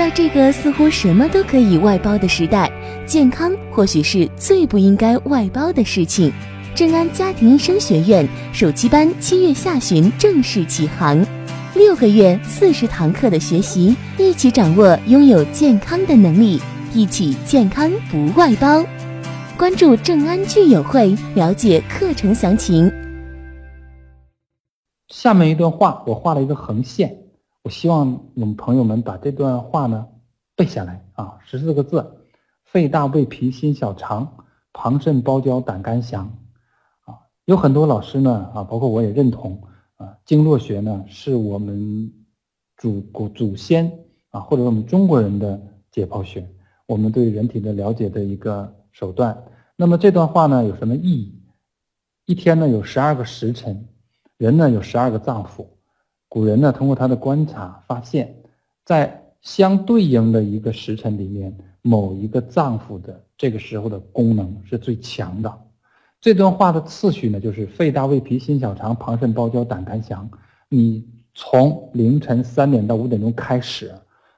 在这个似乎什么都可以外包的时代，健康或许是最不应该外包的事情。正安家庭医生学院暑期班七月下旬正式启航，六个月四十堂课的学习，一起掌握拥有健康的能力，一起健康不外包。关注正安聚友会，了解课程详情。下面一段话，我画了一个横线，我希望我们朋友们把这段话呢背下来啊，十四个字：肺大胃脾心小肠，膀肾包胶胆肝详。啊，有很多老师呢啊，包括我也认同啊，经络学呢是我们祖古祖先啊，或者我们中国人的解剖学，我们对人体的了解的一个手段。那么这段话呢有什么意义？一天呢有十二个时辰，人呢有十二个脏腑。古人呢通过他的观察发现，在相对应的一个时辰里面，某一个脏腑的这个时候的功能是最强的。这段话的次序呢就是肺大胃脾心小肠膀肾包胶胆肝详。你从凌晨三点到五点钟开始，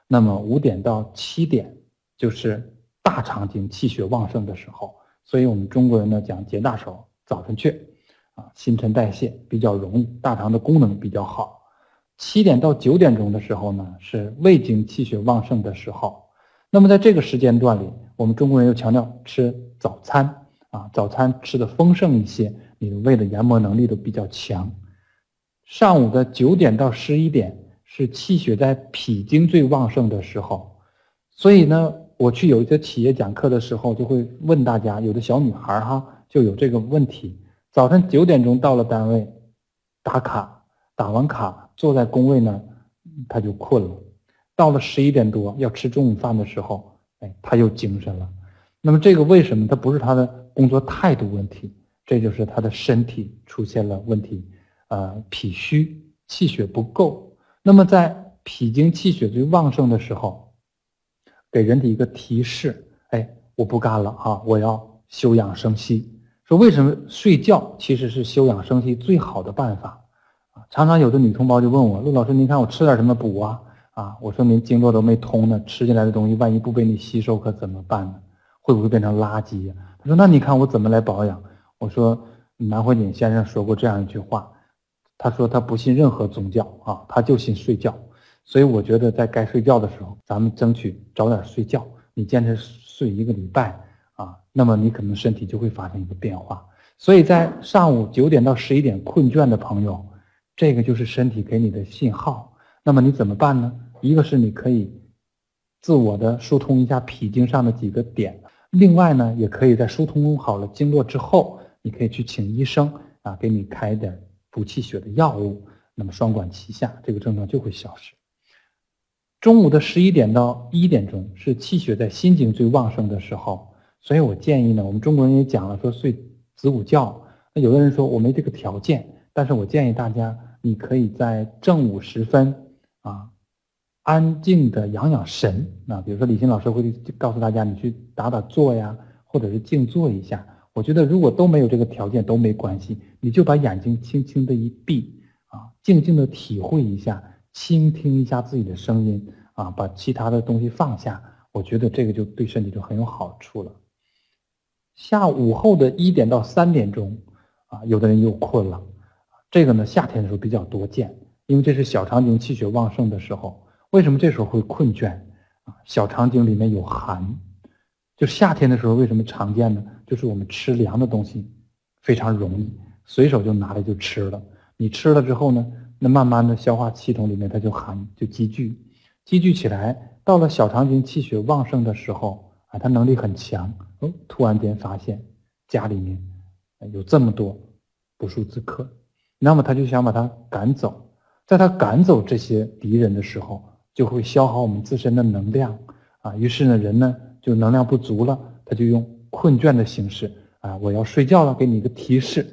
那么五点到七点就是大肠经气血旺盛的时候。所以我们中国人呢讲节大手，早晨去，啊，新陈代谢比较容易，大肠的功能比较好。七点到九点钟的时候呢，是胃经气血旺盛的时候。那么在这个时间段里，我们中国人又强调吃早餐，啊，早餐吃的丰盛一些，你的胃的研磨能力都比较强。上午的九点到十一点是气血在脾经最旺盛的时候，所以呢。我去有一些企业讲课的时候，就会问大家，有的小女孩哈就有这个问题：早晨九点钟到了单位，打卡，打完卡坐在工位呢，他就困了；到了十一点多要吃中午饭的时候，哎，他又精神了。那么这个为什么？他不是他的工作态度问题，这就是他的身体出现了问题，呃，脾虚，气血不够。那么在脾经气血最旺盛的时候。给人体一个提示，哎，我不干了啊！我要休养生息。说为什么睡觉其实是休养生息最好的办法？常常有的女同胞就问我，陆老师，您看我吃点什么补啊？啊，我说您经络都没通呢，吃进来的东西万一不被你吸收，可怎么办呢？会不会变成垃圾呀？他说，那你看我怎么来保养？我说，南怀瑾先生说过这样一句话，他说他不信任何宗教啊，他就信睡觉。所以我觉得在该睡觉的时候，咱们争取早点睡觉。你坚持睡一个礼拜啊，那么你可能身体就会发生一个变化。所以在上午九点到十一点困倦的朋友，这个就是身体给你的信号。那么你怎么办呢？一个是你可以自我的疏通一下脾经上的几个点，另外呢，也可以在疏通好了经络之后，你可以去请医生啊，给你开点补气血的药物。那么双管齐下，这个症状就会消失。中午的十一点到一点钟是气血在心经最旺盛的时候，所以我建议呢，我们中国人也讲了说睡子午觉。那有的人说我没这个条件，但是我建议大家，你可以在正午时分啊，安静的养养神。那比如说李欣老师会告诉大家，你去打打坐呀，或者是静坐一下。我觉得如果都没有这个条件都没关系，你就把眼睛轻轻的一闭啊，静静的体会一下。倾听一下自己的声音啊，把其他的东西放下，我觉得这个就对身体就很有好处了。下午后的一点到三点钟啊，有的人又困了，这个呢夏天的时候比较多见，因为这是小肠经气血旺盛的时候。为什么这时候会困倦啊？小肠经里面有寒，就夏天的时候为什么常见呢？就是我们吃凉的东西非常容易，随手就拿来就吃了。你吃了之后呢？那慢慢的消化系统里面它就寒就积聚，积聚起来，到了小肠经气血旺盛的时候啊，它能力很强。哦，突然间发现家里面有这么多不速之客，那么他就想把它赶走。在他赶走这些敌人的时候，就会消耗我们自身的能量啊。于是呢，人呢就能量不足了，他就用困倦的形式啊，我要睡觉了，给你一个提示。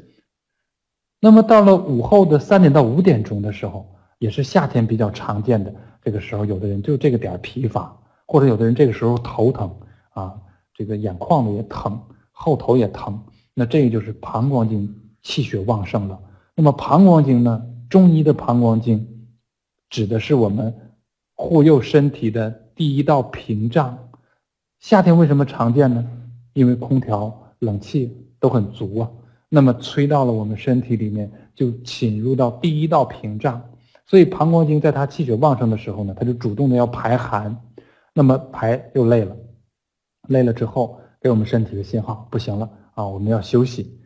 那么到了午后的三点到五点钟的时候，也是夏天比较常见的。这个时候，有的人就这个点疲乏，或者有的人这个时候头疼啊，这个眼眶子也疼，后头也疼。那这个就是膀胱经气血旺盛了。那么膀胱经呢，中医的膀胱经指的是我们护佑身体的第一道屏障。夏天为什么常见呢？因为空调、冷气都很足啊，那么吹到了我们身体里面，就侵入到第一道屏障。所以膀胱经在它气血旺盛的时候呢，它就主动的要排寒，那么排又累了，累了之后给我们身体的信号不行了啊，我们要休息。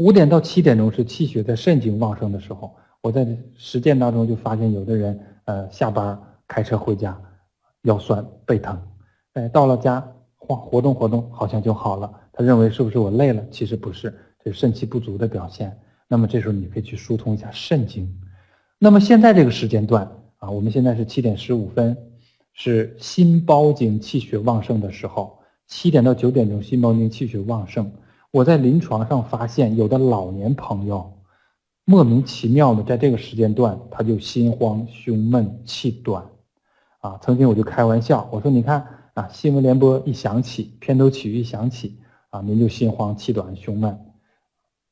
五点到七点钟是气血在肾经旺盛的时候，我在实践当中就发现有的人呃下班开车回家腰酸背疼。哎，到了家，活活动活动，好像就好了。他认为是不是我累了？其实不是，这是肾气不足的表现。那么这时候你可以去疏通一下肾经。那么现在这个时间段啊，我们现在是七点十五分，是心包经气血旺盛的时候。七点到九点钟，心包经气血旺盛。我在临床上发现，有的老年朋友莫名其妙的在这个时间段，他就心慌、胸闷、气短。啊，曾经我就开玩笑，我说你看。啊，新闻联播一响起，片头曲一响起，啊，您就心慌气短、胸闷，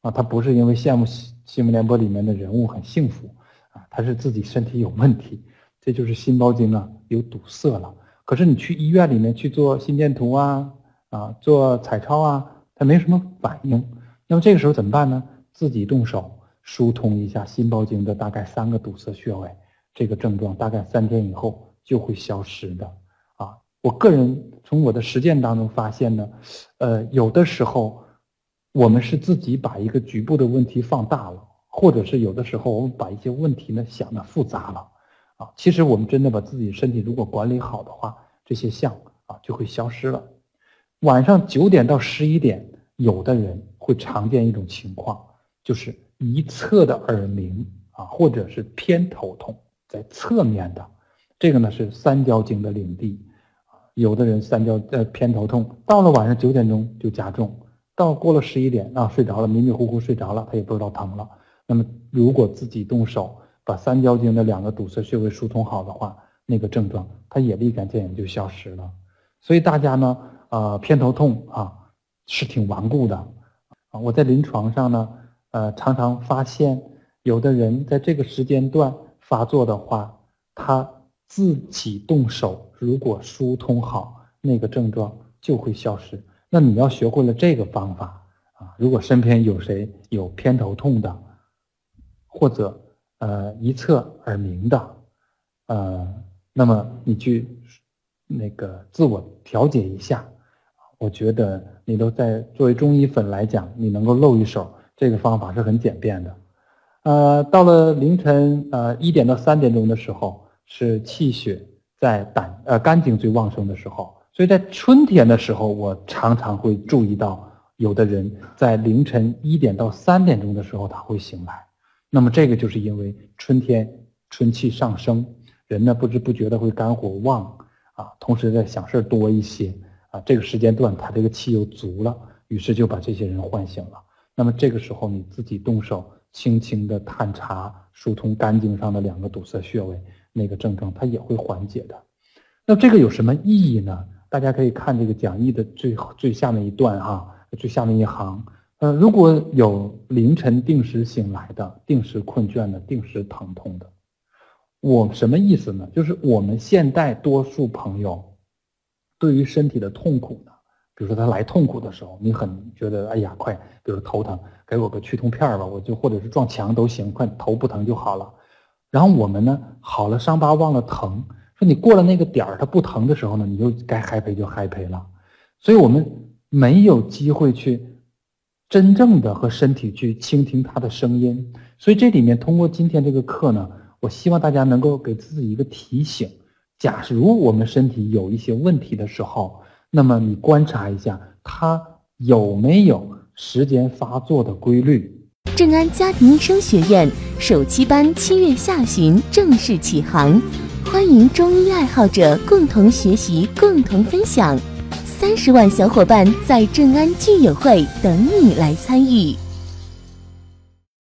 啊，他不是因为羡慕新闻联播里面的人物很幸福，啊，他是自己身体有问题，这就是心包经啊有堵塞了。可是你去医院里面去做心电图啊，啊，做彩超啊，他没什么反应。那么这个时候怎么办呢？自己动手疏通一下心包经的大概三个堵塞穴位，这个症状大概三天以后就会消失的。啊我个人从我的实践当中发现呢，呃，有的时候我们是自己把一个局部的问题放大了，或者是有的时候我们把一些问题呢想的复杂了，啊，其实我们真的把自己身体如果管理好的话，这些项啊就会消失了。晚上九点到十一点，有的人会常见一种情况，就是一侧的耳鸣啊，或者是偏头痛，在侧面的，这个呢是三焦经的领地。有的人三焦呃偏头痛，到了晚上九点钟就加重，到过了十一点啊睡着了迷迷糊糊睡着了，他也不知道疼了。那么如果自己动手把三焦经的两个堵塞穴位疏通好的话，那个症状它也立竿见影就消失了。所以大家呢呃偏头痛啊是挺顽固的啊。我在临床上呢呃常常发现有的人在这个时间段发作的话，他自己动手。如果疏通好，那个症状就会消失。那你要学会了这个方法啊！如果身边有谁有偏头痛的，或者呃一侧耳鸣的，呃，那么你去那个自我调节一下。我觉得你都在作为中医粉来讲，你能够露一手，这个方法是很简便的。呃，到了凌晨呃一点到三点钟的时候，是气血。在胆呃肝经最旺盛的时候，所以在春天的时候，我常常会注意到有的人在凌晨一点到三点钟的时候他会醒来，那么这个就是因为春天春气上升，人呢不知不觉的会肝火旺啊，同时在想事儿多一些这个时间段他这个气又足了，于是就把这些人唤醒了。那么这个时候你自己动手轻轻的探查疏通肝经上的两个堵塞穴位。那个症状它也会缓解的，那这个有什么意义呢？大家可以看这个讲义的最最下面一段哈，最下面一行，呃，如果有凌晨定时醒来的、定时困倦的、定时疼痛的，我什么意思呢？就是我们现代多数朋友对于身体的痛苦呢，比如说他来痛苦的时候，你很觉得哎呀快，比如头疼，给我个去痛片吧，我就或者是撞墙都行，快头不疼就好了。然后我们呢，好了伤疤忘了疼，说你过了那个点儿，它不疼的时候呢，你就该嗨赔就嗨赔了，所以我们没有机会去真正的和身体去倾听它的声音。所以这里面通过今天这个课呢，我希望大家能够给自己一个提醒：假如我们身体有一些问题的时候，那么你观察一下它有没有时间发作的规律。正安家庭医生学院首期班七月下旬正式启航，欢迎中医爱好者共同学习、共同分享。三十万小伙伴在正安聚友会等你来参与。